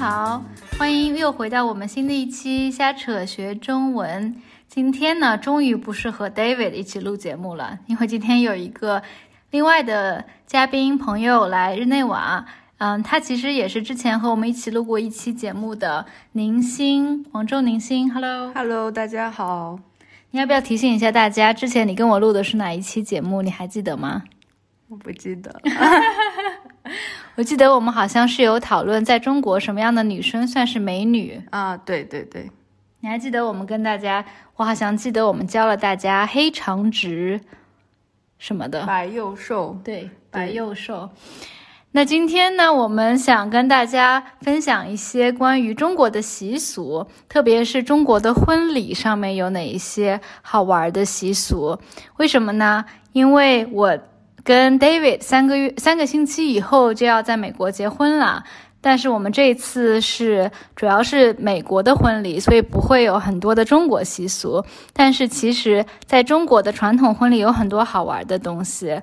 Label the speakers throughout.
Speaker 1: 好，欢迎又回到我们新的一期瞎扯学中文。今天呢，终于不是和 David 一起录节目了，因为今天有一个另外的嘉宾朋友来日内瓦。嗯，他其实也是之前和我们一起录过一期节目的宁星，广州宁星。Hello，Hello，
Speaker 2: 大家好。
Speaker 1: 你要不要提醒一下大家，之前你跟我录的是哪一期节目？你还记得吗？
Speaker 2: 我不记得。
Speaker 1: 我记得我们好像是有讨论，在中国什么样的女生算是美女
Speaker 2: 啊？对对对。
Speaker 1: 你还记得我们跟大家？我好像记得我们教了大家黑长直什么的，
Speaker 2: 白幼瘦。
Speaker 1: 对，白幼瘦。那今天呢，我们想跟大家分享一些关于中国的习俗，特别是中国的婚礼上面有哪一些好玩的习俗？为什么呢？因为我跟 David 三个月、三个星期以后就要在美国结婚了，但是我们这次是主要是美国的婚礼，所以不会有很多的中国习俗。但是其实在中国的传统婚礼有很多好玩的东西。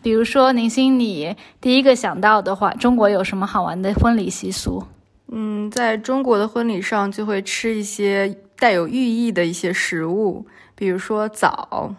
Speaker 1: 比如说，宁心，你第一个想到的话，中国有什么好玩的婚礼习俗？
Speaker 2: 嗯，在中国的婚礼上就会吃一些带有寓意的一些食物，比如说枣。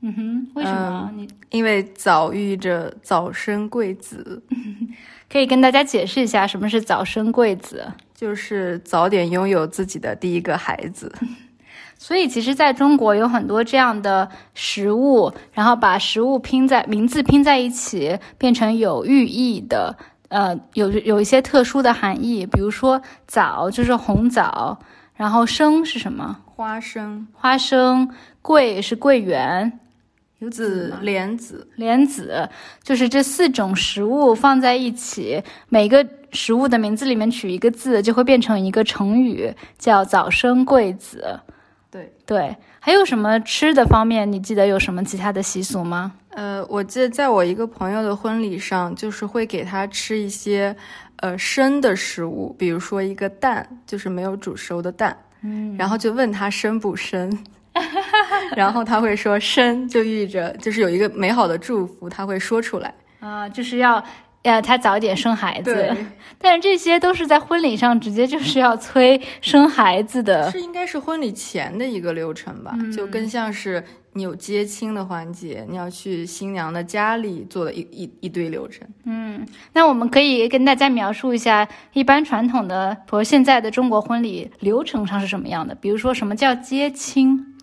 Speaker 1: 嗯哼，为什么？你
Speaker 2: 因为早寓意着早生贵子。
Speaker 1: 可以跟大家解释一下什么是早生贵子？
Speaker 2: 就是早点拥有自己的第一个孩子。
Speaker 1: 所以，其实在中国有很多这样的食物，然后把食物拼在名字拼在一起，变成有寓意的，呃，有有一些特殊的含义。比如说枣就是红枣，然后生是什么？
Speaker 2: 花生。
Speaker 1: 花生。桂是桂圆。
Speaker 2: 子莲子。
Speaker 1: 莲子就是这四种食物放在一起，每个食物的名字里面取一个字，就会变成一个成语，叫早生贵子。
Speaker 2: 对
Speaker 1: 对，还有什么吃的方面？你记得有什么其他的习俗吗？
Speaker 2: 呃，我记得在我一个朋友的婚礼上，就是会给他吃一些呃生的食物，比如说一个蛋，就是没有煮熟的蛋，
Speaker 1: 嗯，
Speaker 2: 然后就问他生不生，然后他会说生，就寓意着就是有一个美好的祝福，他会说出来
Speaker 1: 啊，就是要。呃，他早点生孩子，但是这些都是在婚礼上直接就是要催生孩子的，
Speaker 2: 是应该是婚礼前的一个流程吧？就更像是你有接亲的环节，你要去新娘的家里做的一一一堆流程。
Speaker 1: 嗯，那我们可以跟大家描述一下一般传统的和现在的中国婚礼流程上是什么样的？比如说什么叫接亲？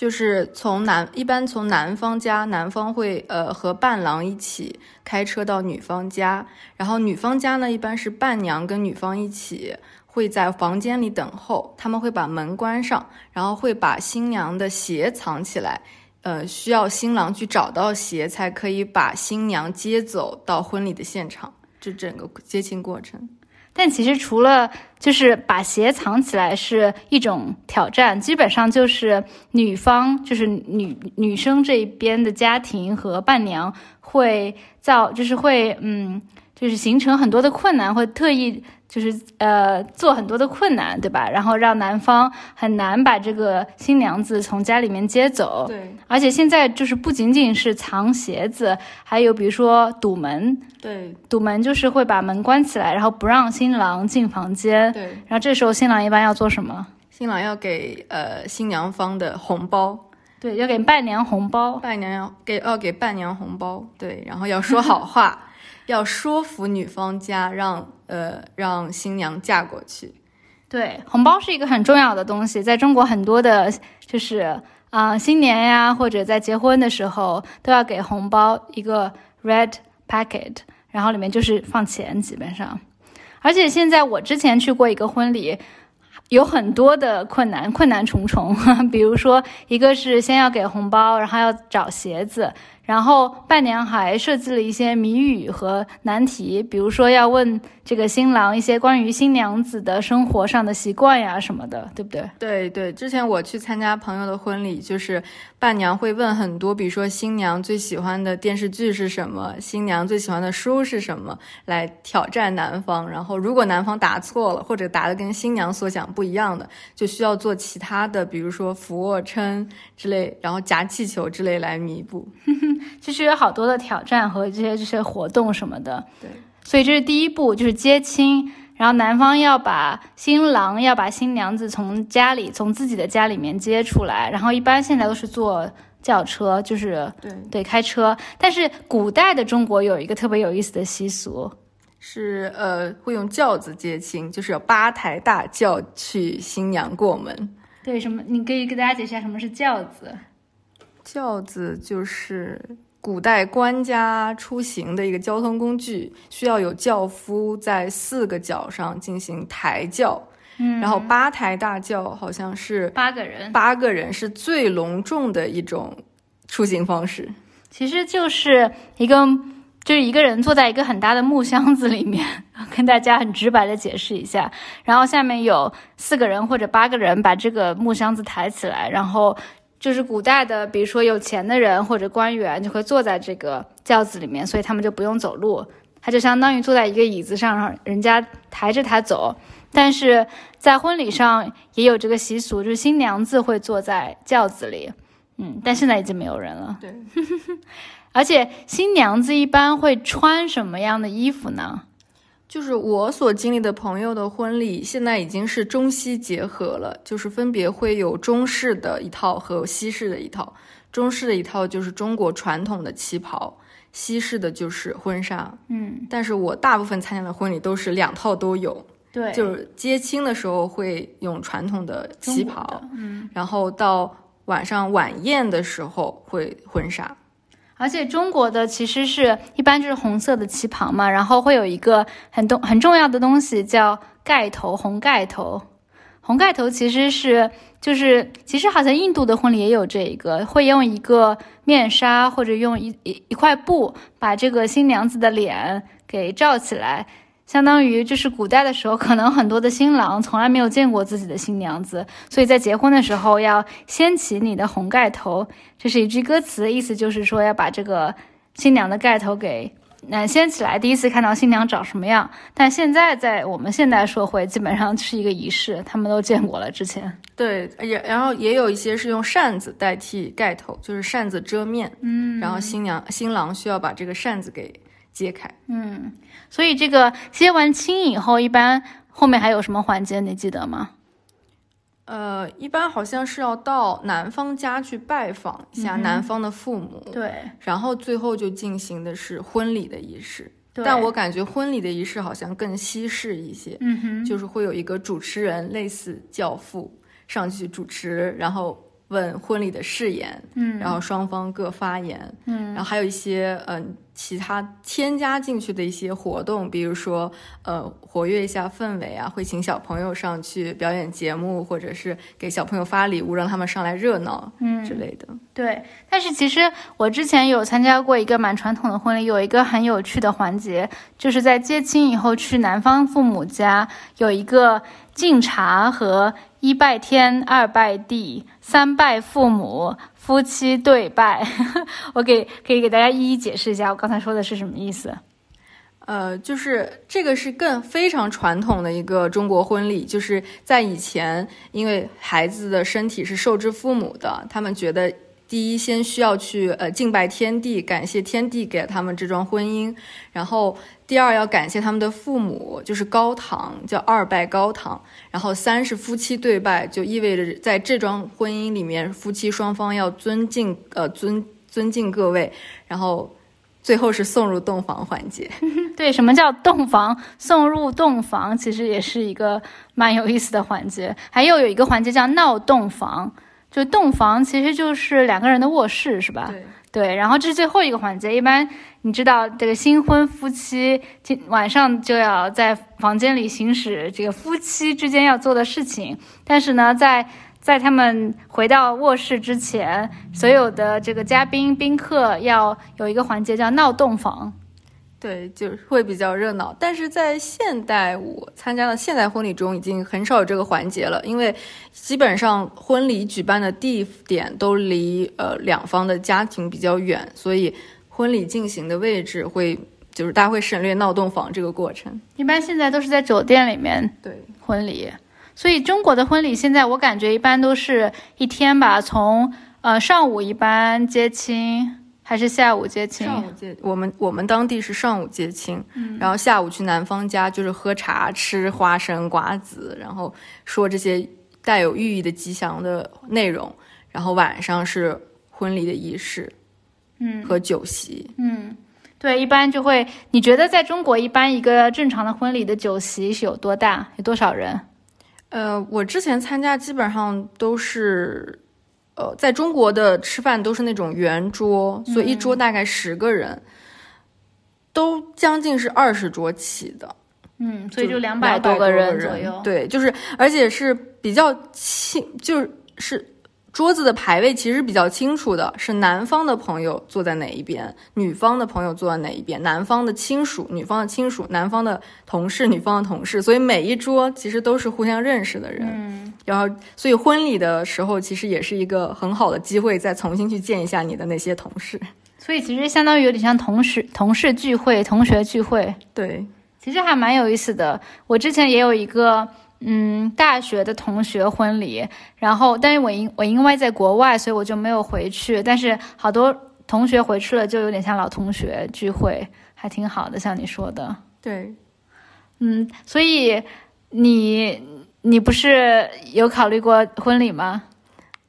Speaker 2: 就是从男一般从男方家，男方会呃和伴郎一起开车到女方家，然后女方家呢一般是伴娘跟女方一起会在房间里等候，他们会把门关上，然后会把新娘的鞋藏起来，呃需要新郎去找到鞋才可以把新娘接走到婚礼的现场，这整个接亲过程。
Speaker 1: 但其实除了就是把鞋藏起来是一种挑战，基本上就是女方就是女女生这一边的家庭和伴娘会造就是会嗯就是形成很多的困难，会特意。就是呃做很多的困难，对吧？然后让男方很难把这个新娘子从家里面接走。
Speaker 2: 对，
Speaker 1: 而且现在就是不仅仅是藏鞋子，还有比如说堵门。
Speaker 2: 对，
Speaker 1: 堵门就是会把门关起来，然后不让新郎进房间。
Speaker 2: 对，
Speaker 1: 然后这时候新郎一般要做什么？
Speaker 2: 新郎要给呃新娘方的红包。
Speaker 1: 对，要给伴娘红包。
Speaker 2: 伴娘要给要给伴娘红包。对，然后要说好话。要说服女方家让呃让新娘嫁过去，
Speaker 1: 对，红包是一个很重要的东西，在中国很多的，就是啊新年呀或者在结婚的时候都要给红包一个 red packet，然后里面就是放钱基本上，而且现在我之前去过一个婚礼，有很多的困难，困难重重，比如说一个是先要给红包，然后要找鞋子。然后伴娘还设计了一些谜语和难题，比如说要问这个新郎一些关于新娘子的生活上的习惯呀什么的，对不对？
Speaker 2: 对对，之前我去参加朋友的婚礼，就是伴娘会问很多，比如说新娘最喜欢的电视剧是什么，新娘最喜欢的书是什么，来挑战男方。然后如果男方答错了，或者答的跟新娘所想不一样的，就需要做其他的，比如说俯卧撑之类，然后夹气球之类来弥补。
Speaker 1: 其实有好多的挑战和这些这些活动什么的，
Speaker 2: 对，
Speaker 1: 所以这是第一步，就是接亲。然后男方要把新郎要把新娘子从家里从自己的家里面接出来，然后一般现在都是坐轿车，就是
Speaker 2: 对，
Speaker 1: 对开车。但是古代的中国有一个特别有意思的习俗，
Speaker 2: 是呃会用轿子接亲，就是有八抬大轿去新娘过门。
Speaker 1: 对什么？你可以给大家解释一下什么是轿子？
Speaker 2: 轿子就是古代官家出行的一个交通工具，需要有轿夫在四个脚上进行抬轿。
Speaker 1: 嗯，
Speaker 2: 然后八抬大轿好像是
Speaker 1: 八个人，
Speaker 2: 八个人是最隆重的一种出行方式。
Speaker 1: 其实就是一个就是一个人坐在一个很大的木箱子里面，跟大家很直白的解释一下。然后下面有四个人或者八个人把这个木箱子抬起来，然后就是古代的，比如说有钱的人或者官员就会坐在这个轿子里面，所以他们就不用走路，他就相当于坐在一个椅子上，让人家抬着他走。但是在婚礼上也有这个习俗，就是新娘子会坐在轿子里，嗯，但现在已经没有人了。
Speaker 2: 对，
Speaker 1: 而且新娘子一般会穿什么样的衣服呢？
Speaker 2: 就是我所经历的朋友的婚礼，现在已经是中西结合了，就是分别会有中式的一套和西式的一套。中式的一套就是中国传统的旗袍，西式的就是婚纱。
Speaker 1: 嗯，
Speaker 2: 但是我大部分参加的婚礼都是两套都有，
Speaker 1: 对，
Speaker 2: 就是接亲的时候会用传统的旗袍
Speaker 1: 嗯，
Speaker 2: 然后到晚上晚宴的时候会婚纱。
Speaker 1: 而且中国的其实是一般就是红色的旗袍嘛，然后会有一个很东很重要的东西叫盖头，红盖头。红盖头其实是就是其实好像印度的婚礼也有这一个，会用一个面纱或者用一一一块布把这个新娘子的脸给罩起来。相当于就是古代的时候，可能很多的新郎从来没有见过自己的新娘子，所以在结婚的时候要掀起你的红盖头，这是一句歌词，意思就是说要把这个新娘的盖头给嗯掀起来，第一次看到新娘长什么样。但现在在我们现代社会，基本上是一个仪式，他们都见过了之前。
Speaker 2: 对，也然后也有一些是用扇子代替盖头，就是扇子遮面，
Speaker 1: 嗯
Speaker 2: 然后新娘新郎需要把这个扇子给揭开。
Speaker 1: 嗯，所以这个接完亲以后，一般后面还有什么环节，你记得吗？
Speaker 2: 呃，一般好像是要到男方家去拜访一下男方的父母，
Speaker 1: 对，
Speaker 2: 然后最后就进行的是婚礼的仪式。但我感觉婚礼的仪式好像更西式一些，
Speaker 1: 嗯哼，
Speaker 2: 就是会有一个主持人，类似教父上去主持，然后问婚礼的誓言，
Speaker 1: 嗯，
Speaker 2: 然后双方各发言，
Speaker 1: 嗯。
Speaker 2: 然后还有一些嗯、其他添加进去的一些活动，比如说呃活跃一下氛围啊，会请小朋友上去表演节目，或者是给小朋友发礼物，让他们上来热闹
Speaker 1: 嗯
Speaker 2: 之类的。
Speaker 1: 对，但是其实我之前有参加过一个蛮传统的婚礼，有一个很有趣的环节，就是在接亲以后去男方父母家有一个敬茶和一拜天、二拜地、三拜父母、夫妻对拜。我给可以给大家一一解释一下我刚才说的是什么意思。
Speaker 2: 呃，就是这个是更非常传统的一个中国婚礼，就是在以前，因为孩子的身体是受之父母的，他们觉得第一先需要去呃敬拜天地，感谢天地给了他们这桩婚姻，然后第二要感谢他们的父母，就是高堂，叫二拜高堂，然后三是夫妻对拜，就意味着在这桩婚姻里面，夫妻双方要尊敬呃尊尊敬各位，然后最后是送入洞房环节。
Speaker 1: 对，什么叫洞房？送入洞房其实也是一个蛮有意思的环节。还有有一个环节叫闹洞房，就洞房其实就是两个人的卧室，是吧？
Speaker 2: 对。
Speaker 1: 对，然后这是最后一个环节。一般你知道，这个新婚夫妻今晚上就要在房间里行使这个夫妻之间要做的事情，但是呢，在在他们回到卧室之前，所有的这个嘉宾宾客要有一个环节叫闹洞房。
Speaker 2: 对，就是会比较热闹，但是在现代我参加的现代婚礼中，已经很少有这个环节了，因为基本上婚礼举办的地点都离呃两方的家庭比较远，所以婚礼进行的位置会就是大家会省略闹洞房这个过程。
Speaker 1: 一般现在都是在酒店里面
Speaker 2: 对，
Speaker 1: 婚礼，所以中国的婚礼现在我感觉一般都是一天吧，从呃上午一般接亲，还是下午接亲？
Speaker 2: 上午接我们我们当地是上午接亲，然后下午去男方家就是喝茶、吃花生、瓜子，然后说这些带有寓意的吉祥的内容，然后晚上是婚礼的仪式，
Speaker 1: 嗯
Speaker 2: 和酒席。
Speaker 1: 嗯，对，一般就会。你觉得在中国，一般一个正常的婚礼的酒席是有多大？有多少人？
Speaker 2: 呃，我之前参加基本上都是，呃，在中国的吃饭都是那种圆桌，所以一桌大概十个人，都将近是二十桌起的。
Speaker 1: 嗯，所以就两
Speaker 2: 百
Speaker 1: 多
Speaker 2: 个
Speaker 1: 人左右。
Speaker 2: 对，就是而且是比较轻，就是是桌子的排位其实比较清楚的，是男方的朋友坐在哪一边，女方的朋友坐在哪一边，男方的亲属，女方的亲属，男方的同事，女方的同事，所以每一桌其实都是互相认识的人。
Speaker 1: 嗯，
Speaker 2: 然后，所以婚礼的时候其实也是一个很好的机会，再重新去见一下你的那些同事。
Speaker 1: 所以其实相当于有点像同事同事聚会、同学聚会。
Speaker 2: 对，
Speaker 1: 其实还蛮有意思的。我之前也有一个嗯大学的同学婚礼，然后但是我因我因为在国外，所以我就没有回去。但是好多同学回去了，就有点像老同学聚会，还挺好的。像你说的，
Speaker 2: 对，
Speaker 1: 嗯，所以你你不是有考虑过婚礼吗？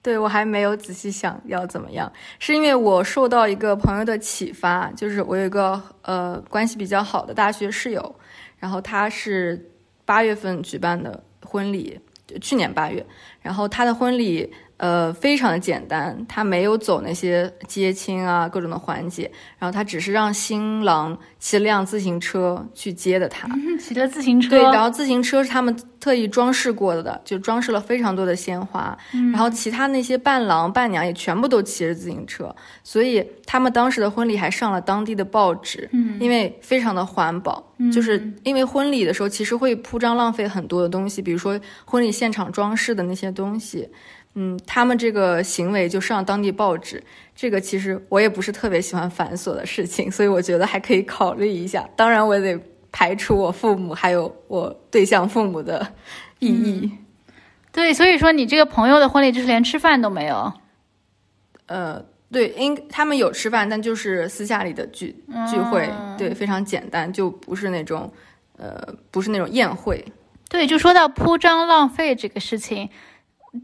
Speaker 2: 对我还没有仔细想要怎么样，是因为我受到一个朋友的启发，就是我有一个呃关系比较好的大学室友，然后他是八月份举办的婚礼，就去年八月，然后他的婚礼呃非常的简单，他没有走那些接亲啊各种的环节，然后他只是让新郎骑了辆自行车去接的他，
Speaker 1: 骑着自行车，
Speaker 2: 对，然后自行车是他们特意装饰过的，就装饰了非常多的鲜花。然后其他那些伴郎伴娘也全部都骑着自行车，所以他们当时的婚礼还上了当地的报纸。
Speaker 1: 嗯，
Speaker 2: 因为非常的环保，就是因为婚礼的时候其实会铺张浪费很多的东西，比如说婚礼现场装饰的那些东西。嗯，他们这个行为就上当地报纸，这个其实我也不是特别喜欢繁琐的事情，所以我觉得还可以考虑一下。当然，我得排除我父母还有我对象父母的异议。
Speaker 1: 对，所以说你这个朋友的婚礼就是连吃饭都没有。
Speaker 2: 呃，对，应他们有吃饭，但就是私下里的聚聚会，对，非常简单，就不是那种呃，不是那种宴会。
Speaker 1: 对，就说到铺张浪费这个事情，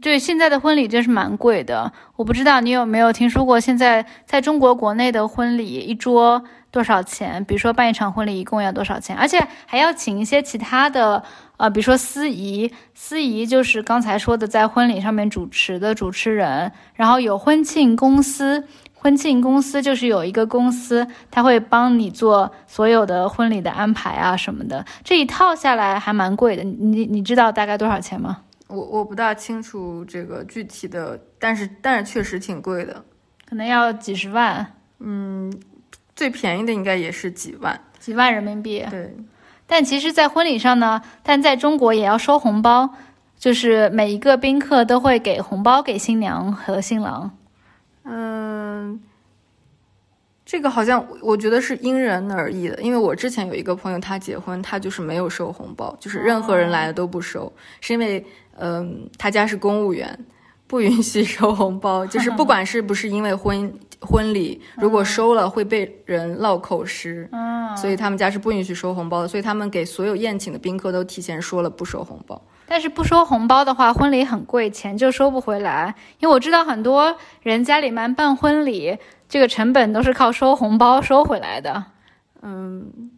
Speaker 1: 对现在的婚礼真是蛮贵的。我不知道你有没有听说过，现在在中国国内的婚礼一桌多少钱？比如说办一场婚礼一共要多少钱？而且还要请一些其他的，呃，比如说司仪，司仪就是刚才说的在婚礼上面主持的主持人，然后有婚庆公司。婚庆公司就是有一个公司，他会帮你做所有的婚礼的安排啊什么的，这一套下来还蛮贵的。你你知道大概多少钱吗？
Speaker 2: 我我不大清楚这个具体的，但是但是确实挺贵的，
Speaker 1: 可能要几十万，
Speaker 2: 嗯，最便宜的应该也是几万，
Speaker 1: 几万人民币。
Speaker 2: 对，
Speaker 1: 但其实，在婚礼上呢，但在中国也要收红包，就是每一个宾客都会给红包给新娘和新郎。
Speaker 2: 嗯，这个好像我觉得是因人而异的，因为我之前有一个朋友，他结婚，他就是没有收红包，就是任何人来的都不收，是因为嗯，他家是公务员，不允许收红包，就是不管是不是因为婚婚礼，如果收了会被人唠口实，
Speaker 1: 嗯，
Speaker 2: 所以他们家是不允许收红包的，所以他们给所有宴请的宾客都提前说了不收红包。
Speaker 1: 但是不收红包的话，婚礼很贵，钱就收不回来。因为我知道很多人家里面办婚礼，这个成本都是靠收红包收回来的。
Speaker 2: 嗯，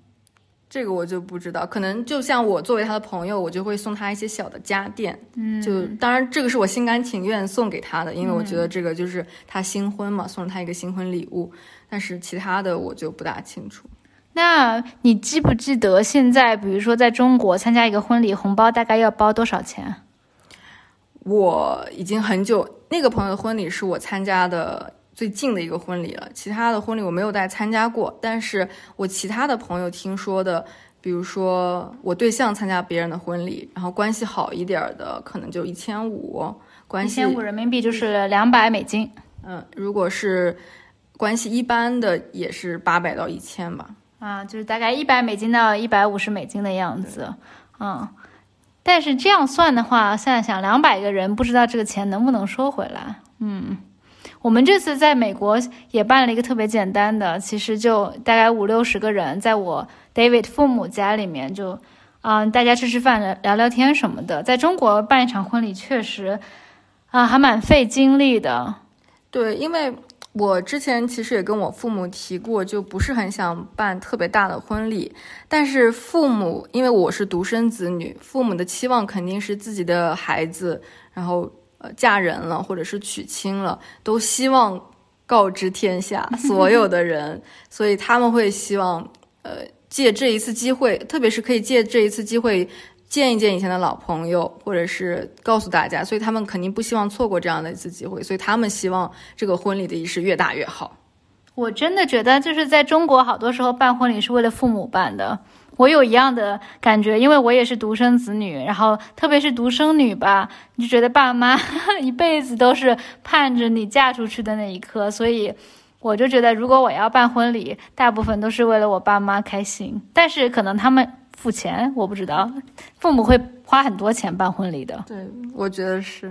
Speaker 2: 这个我就不知道，可能就像我作为他的朋友，我就会送他一些小的家电。
Speaker 1: 嗯，
Speaker 2: 就当然这个是我心甘情愿送给他的，因为我觉得这个就是他新婚嘛，送了他一个新婚礼物。但是其他的我就不大清楚。
Speaker 1: 那你记不记得现在，比如说在中国参加一个婚礼，红包大概要包多少钱？
Speaker 2: 我已经很久，那个朋友的婚礼是我参加的最近的一个婚礼了，其他的婚礼我没有再参加过。但是我其他的朋友听说的，比如说我对象参加别人的婚礼，然后关系好一点的，可能就一千五，关系
Speaker 1: 一千五人民币就是两百美金。
Speaker 2: 嗯，如果是关系一般的，也是八百到一千吧。
Speaker 1: 啊，就是大概一百美金到一百五十美金的样子，嗯，但是这样算的话，现在想两百个人，不知道这个钱能不能收回来。嗯，我们这次在美国也办了一个特别简单的，其实就大概五六十个人，在我 David 父母家里面就，嗯，大家吃吃饭、聊聊天什么的。在中国办一场婚礼确实，啊，还蛮费精力的。
Speaker 2: 对，因为我之前其实也跟我父母提过，就不是很想办特别大的婚礼，但是父母因为我是独生子女，父母的期望肯定是自己的孩子，然后。呃，嫁人了或者是娶亲了，都希望告知天下 所有的人，所以他们会希望，呃，借这一次机会，特别是可以借这一次机会见一见以前的老朋友，或者是告诉大家，所以他们肯定不希望错过这样的一次机会，所以他们希望这个婚礼的仪式越大越好。
Speaker 1: 我真的觉得，就是在中国，好多时候办婚礼是为了父母办的。我有一样的感觉，因为我也是独生子女，然后特别是独生女吧，你就觉得爸妈 一辈子都是盼着你嫁出去的那一刻，所以我就觉得，如果我要办婚礼，大部分都是为了我爸妈开心。但是可能他们付钱，我不知道，父母会花很多钱办婚礼的。
Speaker 2: 对，我觉得是，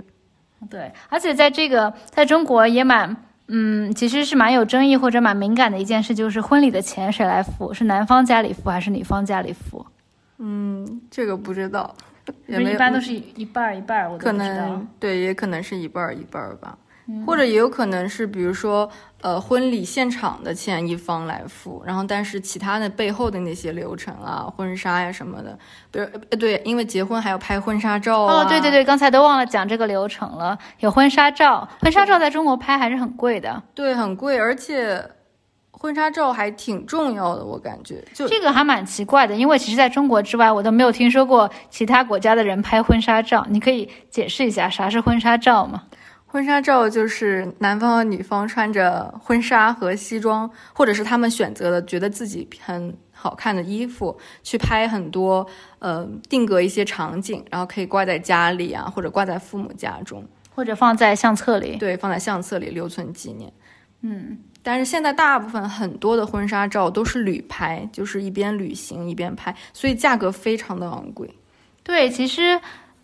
Speaker 1: 对，而且在这个在中国也蛮。嗯，其实是蛮有争议或者蛮敏感的一件事，就是婚礼的钱谁来付？是男方家里付还是女方家里付？
Speaker 2: 嗯，这个不知道，
Speaker 1: 一般都是一半一半儿，我
Speaker 2: 可能对，也可能是一半一半儿吧。或者也有可能是，比如说，呃，婚礼现场的钱一方来付，然后但是其他的背后的那些流程啊，婚纱呀什么的，比如，呃，对，因为结婚还要拍婚纱照
Speaker 1: 哦，对对对，刚才都忘了讲这个流程了。有婚纱照，婚纱照在中国拍还是很贵的，
Speaker 2: 对，很贵，而且婚纱照还挺重要的，我感觉。就
Speaker 1: 这个还蛮奇怪的，因为其实在中国之外，我都没有听说过其他国家的人拍婚纱照。你可以解释一下啥是婚纱照吗？
Speaker 2: 婚纱照就是男方和女方穿着婚纱和西装，或者是他们选择的觉得自己很好看的衣服，去拍很多呃定格一些场景，然后可以挂在家里啊，或者挂在父母家中，
Speaker 1: 或者放在相册里。
Speaker 2: 对，放在相册里留存纪念。
Speaker 1: 嗯，
Speaker 2: 但是现在大部分很多的婚纱照都是旅拍，就是一边旅行一边拍，所以价格非常的昂贵。
Speaker 1: 对，其实。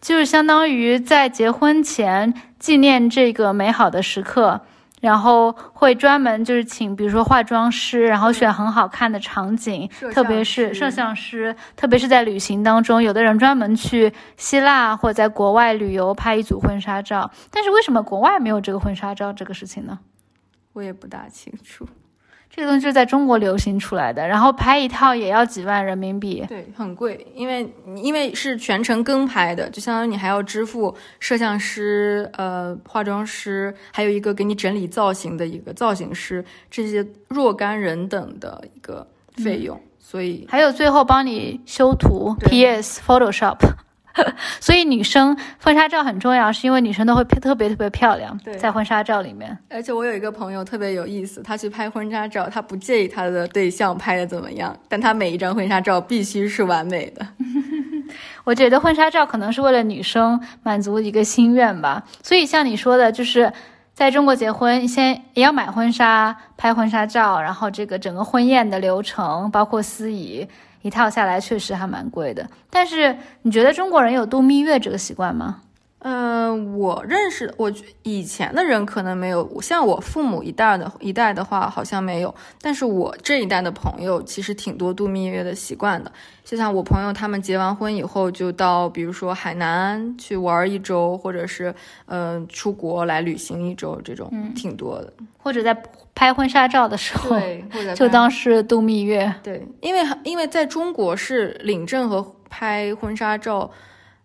Speaker 1: 就是相当于在结婚前纪念这个美好的时刻，然后会专门就是请，比如说化妆师，然后选很好看的场景，特别是摄像师，特别是在旅行当中，有的人专门去希腊或者在国外旅游拍一组婚纱照。但是为什么国外没有这个婚纱照这个事情呢？
Speaker 2: 我也不大清楚。
Speaker 1: 这个东西是在中国流行出来的，然后拍一套也要几万人民币，
Speaker 2: 对，很贵，因为因为是全程跟拍的，就相当于你还要支付摄像师、呃化妆师，还有一个给你整理造型的一个造型师，这些若干人等的一个费用，所以
Speaker 1: 还有最后帮你修图，P.S. Photoshop。所以女生婚纱照很重要，是因为女生都会特别特别漂亮，在婚纱照里面。
Speaker 2: 而且我有一个朋友特别有意思，他去拍婚纱照，他不介意他的对象拍的怎么样，但他每一张婚纱照必须是完美的。
Speaker 1: 我觉得婚纱照可能是为了女生满足一个心愿吧。所以像你说的，就是在中国结婚，先也要买婚纱、拍婚纱照，然后这个整个婚宴的流程，包括司仪。一套下来确实还蛮贵的，但是你觉得中国人有度蜜月这个习惯吗？
Speaker 2: 嗯，我认识我以前的人可能没有，像我父母一代的一代的话好像没有，但是我这一代的朋友其实挺多度蜜月的习惯的。就像我朋友他们结完婚以后就到，比如说海南去玩一周，或者是嗯出国来旅行一周，这种挺多的。
Speaker 1: 或者在拍婚纱照的时候，就当是度蜜月。
Speaker 2: 对，因为因为在中国是领证和拍婚纱照。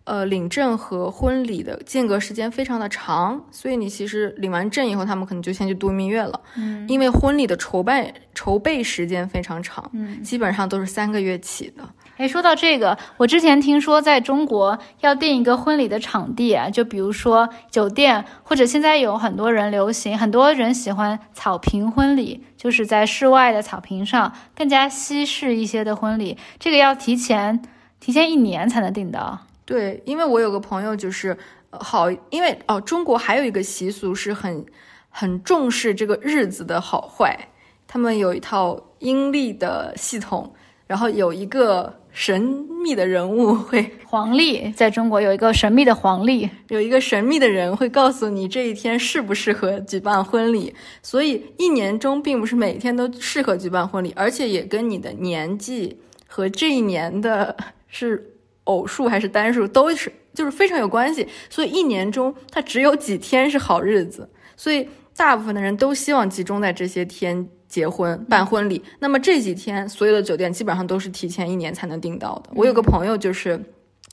Speaker 2: 呃，领证和婚礼的间隔时间非常的长，所以你其实领完证以后，他们可能就先去度蜜月了。
Speaker 1: 嗯，
Speaker 2: 因为婚礼的筹备筹备时间非常长，
Speaker 1: 嗯，
Speaker 2: 基本上都是三个月起的。
Speaker 1: 哎，说到这个，我之前听说在中国要订一个婚礼的场地啊，就比如说酒店，或者现在有很多人流行，很多人喜欢草坪婚礼，就是在室外的草坪上，更加西式一些的婚礼，这个要提前提前一年才能订到。
Speaker 2: 对，因为我有个朋友就是好，因为哦，中国还有一个习俗是很很重视这个日子的好坏，他们有一套阴历的系统，然后有一个神秘的人物会
Speaker 1: 黄历在中国有一个神秘的黄历，
Speaker 2: 有一个神秘的人会告诉你这一天适不适合举办婚礼，所以一年中并不是每天都适合举办婚礼，而且也跟你的年纪和这一年的 是偶数还是单数都是就是非常有关系，所以一年中它只有几天是好日子，所以大部分的人都希望集中在这些天。结婚办婚礼，那么这几天所有的酒店基本上都是提前一年才能订到的。我有个朋友，就是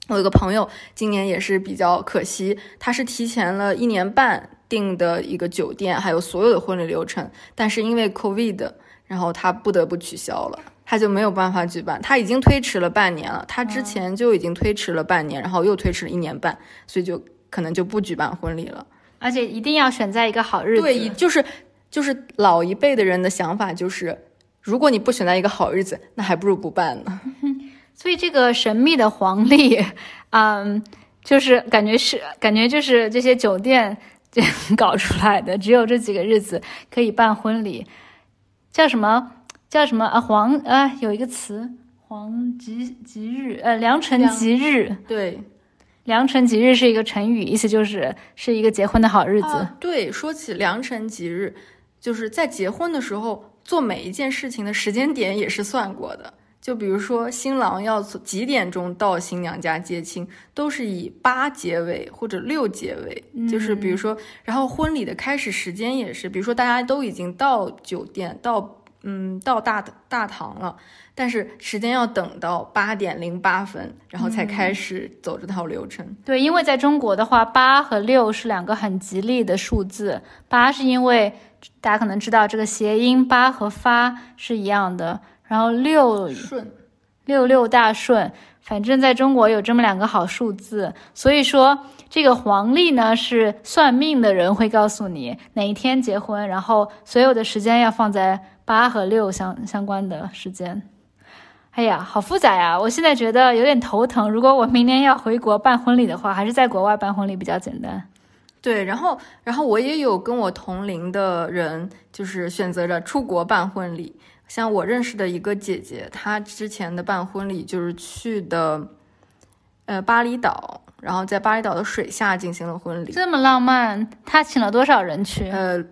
Speaker 2: 我有个朋友，今年也是比较可惜，他是提前了一年半订的一个酒店，还有所有的婚礼流程，但是因为 COVID，然后他不得不取消了，他就没有办法举办。他已经推迟了半年了，他之前就已经推迟了半年，然后又推迟了一年半，所以就可能就不举办婚礼了。
Speaker 1: 而且一定要选在一个好日子，
Speaker 2: 对，就是。就是老一辈的人的想法，就是如果你不选在一个好日子，那还不如不办呢。
Speaker 1: 所以这个神秘的黄历，嗯，就是感觉是感觉就是这些酒店 搞出来的，只有这几个日子可以办婚礼，叫什么叫什么啊？黄啊，有一个词，黄吉吉日，呃，良辰吉日，
Speaker 2: 对。
Speaker 1: 良辰吉日是一个成语，意思就是是一个结婚的好日子。
Speaker 2: 对，说起良辰吉日。就是在结婚的时候做每一件事情的时间点也是算过的，就比如说新郎要几点钟到新娘家接亲，都是以八结尾或者六结尾。就是比如说，然后婚礼的开始时间也是，比如说大家都已经到酒店到嗯到大大堂了，但是时间要等到八点零八分，然后才开始走这套流程。
Speaker 1: 对，因为在中国的话，八和六是两个很吉利的数字，八是因为。大家可能知道这个谐音“八”和“发”是一样的，然后六
Speaker 2: 顺，
Speaker 1: 六六大顺，反正在中国有这么两个好数字，所以说这个黄历呢是算命的人会告诉你哪一天结婚，然后所有的时间要放在八和六相相关的时间。哎呀，好复杂呀！我现在觉得有点头疼。如果我明年要回国办婚礼的话，还是在国外办婚礼比较简单。
Speaker 2: 对，然后，然后我也有跟我同龄的人，就是选择着出国办婚礼。像我认识的一个姐姐，她之前的办婚礼就是去的，呃，巴厘岛，然后在巴厘岛的水下进行了婚礼，
Speaker 1: 这么浪漫。她请了多少人去？
Speaker 2: 呃，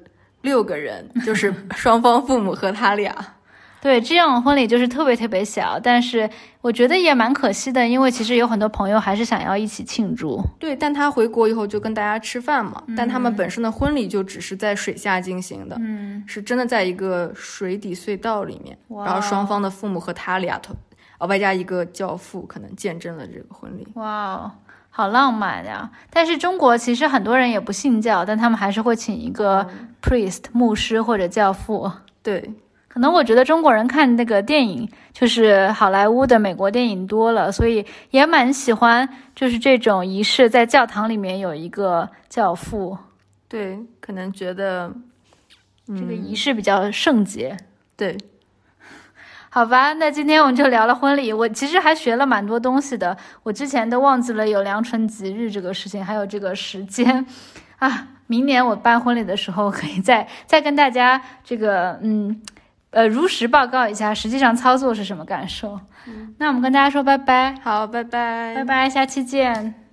Speaker 2: 六个人，就是双方父母和他俩。
Speaker 1: 对，这样婚礼就是特别特别小，但是我觉得也蛮可惜的，因为其实有很多朋友还是想要一起庆祝。
Speaker 2: 对，但他回国以后就跟大家吃饭嘛，但他们本身的婚礼就只是在水下进行的，
Speaker 1: 嗯，
Speaker 2: 是真的在一个水底隧道里面，然后双方的父母和他俩头，哦，外加一个教父可能见证了这个婚礼。
Speaker 1: 哇，好浪漫呀！但是中国其实很多人也不信教，但他们还是会请一个 priest 牧师或者教父。
Speaker 2: 对。
Speaker 1: 可能我觉得中国人看那个电影，就是好莱坞的美国电影多了，所以也蛮喜欢，就是这种仪式，在教堂里面有一个教父。
Speaker 2: 对，可能觉得
Speaker 1: 这个仪式比较圣洁。
Speaker 2: 对，
Speaker 1: 好吧，那今天我们就聊了婚礼。我其实还学了蛮多东西的，我之前都忘记了有良辰吉日这个事情，还有这个时间啊。明年我办婚礼的时候，可以再再跟大家这个嗯。呃，如实报告一下，实际上操作是什么感受？那我们跟大家说拜拜，
Speaker 2: 好，拜拜，
Speaker 1: 拜拜，下期见。